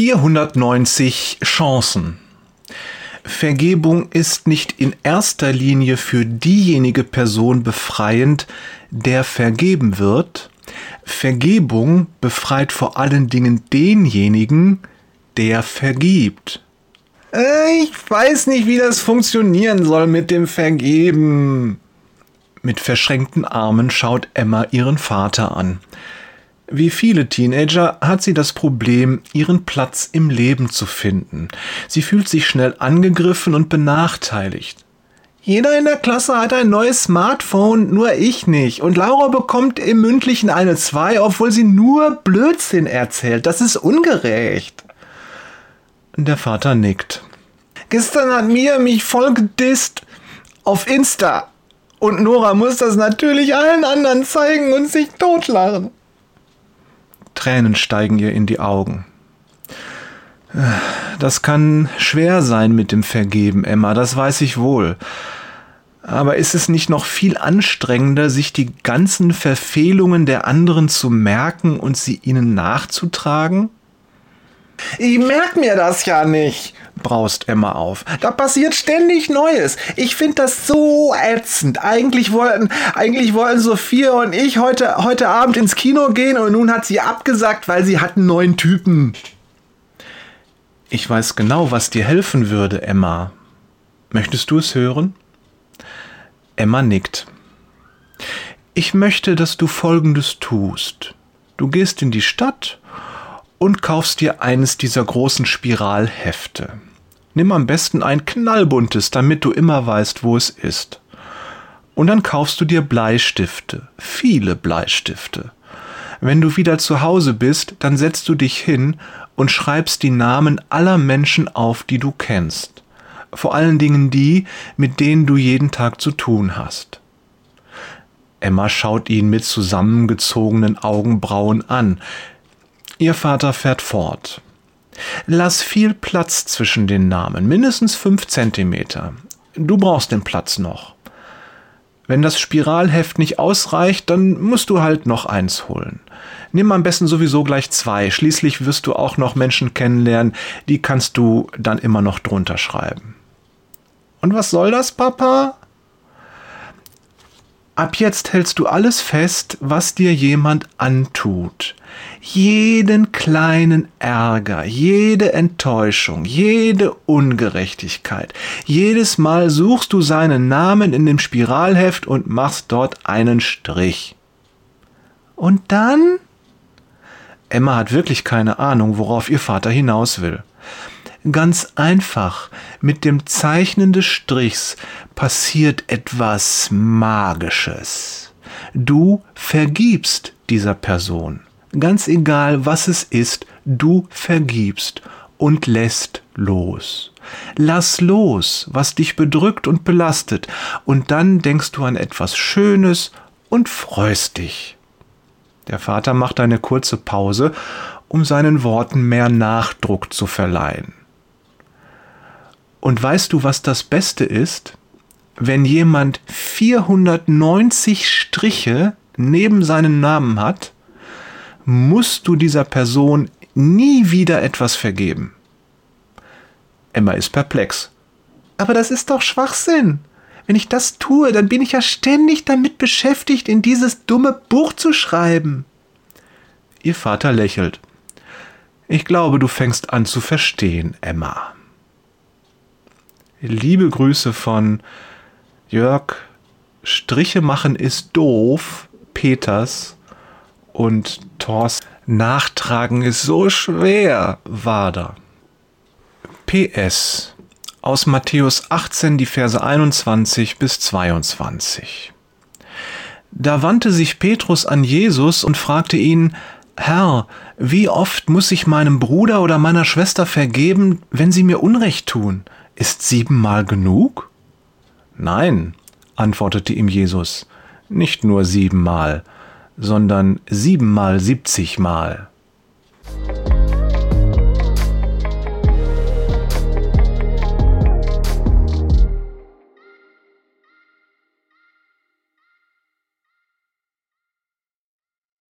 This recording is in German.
490 Chancen. Vergebung ist nicht in erster Linie für diejenige Person befreiend, der vergeben wird. Vergebung befreit vor allen Dingen denjenigen, der vergibt. Äh, ich weiß nicht, wie das funktionieren soll mit dem Vergeben. Mit verschränkten Armen schaut Emma ihren Vater an. Wie viele Teenager hat sie das Problem, ihren Platz im Leben zu finden. Sie fühlt sich schnell angegriffen und benachteiligt. Jeder in der Klasse hat ein neues Smartphone, nur ich nicht. Und Laura bekommt im Mündlichen eine 2, obwohl sie nur Blödsinn erzählt. Das ist ungerecht. Der Vater nickt. Gestern hat Mia mich voll gedisst. Auf Insta. Und Nora muss das natürlich allen anderen zeigen und sich totlachen. Tränen steigen ihr in die Augen. Das kann schwer sein mit dem Vergeben, Emma, das weiß ich wohl. Aber ist es nicht noch viel anstrengender, sich die ganzen Verfehlungen der anderen zu merken und sie ihnen nachzutragen? Ich merk mir das ja nicht, braust Emma auf. Da passiert ständig Neues. Ich finde das so ätzend. Eigentlich wollten, eigentlich wollten Sophia und ich heute, heute Abend ins Kino gehen und nun hat sie abgesagt, weil sie hat einen neuen Typen. Ich weiß genau, was dir helfen würde, Emma. Möchtest du es hören? Emma nickt. Ich möchte, dass du Folgendes tust. Du gehst in die Stadt und kaufst dir eines dieser großen Spiralhefte. Nimm am besten ein knallbuntes, damit du immer weißt, wo es ist. Und dann kaufst du dir Bleistifte, viele Bleistifte. Wenn du wieder zu Hause bist, dann setzt du dich hin und schreibst die Namen aller Menschen auf, die du kennst. Vor allen Dingen die, mit denen du jeden Tag zu tun hast. Emma schaut ihn mit zusammengezogenen Augenbrauen an. Ihr Vater fährt fort. Lass viel Platz zwischen den Namen, mindestens fünf Zentimeter. Du brauchst den Platz noch. Wenn das Spiralheft nicht ausreicht, dann musst du halt noch eins holen. Nimm am besten sowieso gleich zwei. Schließlich wirst du auch noch Menschen kennenlernen, die kannst du dann immer noch drunter schreiben. Und was soll das, Papa? Ab jetzt hältst du alles fest, was dir jemand antut. Jeden kleinen Ärger, jede Enttäuschung, jede Ungerechtigkeit. Jedes Mal suchst du seinen Namen in dem Spiralheft und machst dort einen Strich. Und dann? Emma hat wirklich keine Ahnung, worauf ihr Vater hinaus will. Ganz einfach, mit dem Zeichnen des Strichs passiert etwas Magisches. Du vergibst dieser Person. Ganz egal, was es ist, du vergibst und lässt los. Lass los, was dich bedrückt und belastet, und dann denkst du an etwas Schönes und freust dich. Der Vater macht eine kurze Pause, um seinen Worten mehr Nachdruck zu verleihen. Und weißt du, was das Beste ist? Wenn jemand 490 Striche neben seinen Namen hat, musst du dieser Person nie wieder etwas vergeben. Emma ist perplex. Aber das ist doch Schwachsinn. Wenn ich das tue, dann bin ich ja ständig damit beschäftigt, in dieses dumme Buch zu schreiben. Ihr Vater lächelt. Ich glaube, du fängst an zu verstehen, Emma. Liebe Grüße von Jörg. Striche machen ist doof. Peters und Thors. Nachtragen ist so schwer. Wader. PS. Aus Matthäus 18, die Verse 21 bis 22. Da wandte sich Petrus an Jesus und fragte ihn, Herr, wie oft muss ich meinem Bruder oder meiner Schwester vergeben, wenn sie mir Unrecht tun? Ist siebenmal genug? Nein, antwortete ihm Jesus, nicht nur siebenmal, sondern siebenmal siebzigmal.